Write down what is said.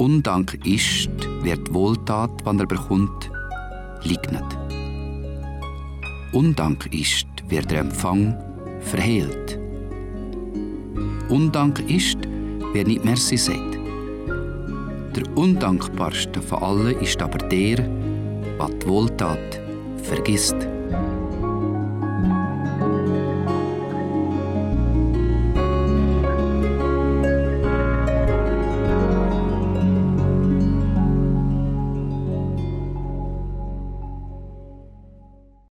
Undank ist, wer die Wohltat, wann er bekommt, liegt nicht. Undank ist, wer der Empfang verhehlt. Undank ist, wer nicht Merci sagt. Der undankbarste von allen ist aber der, was die Wohltat vergisst.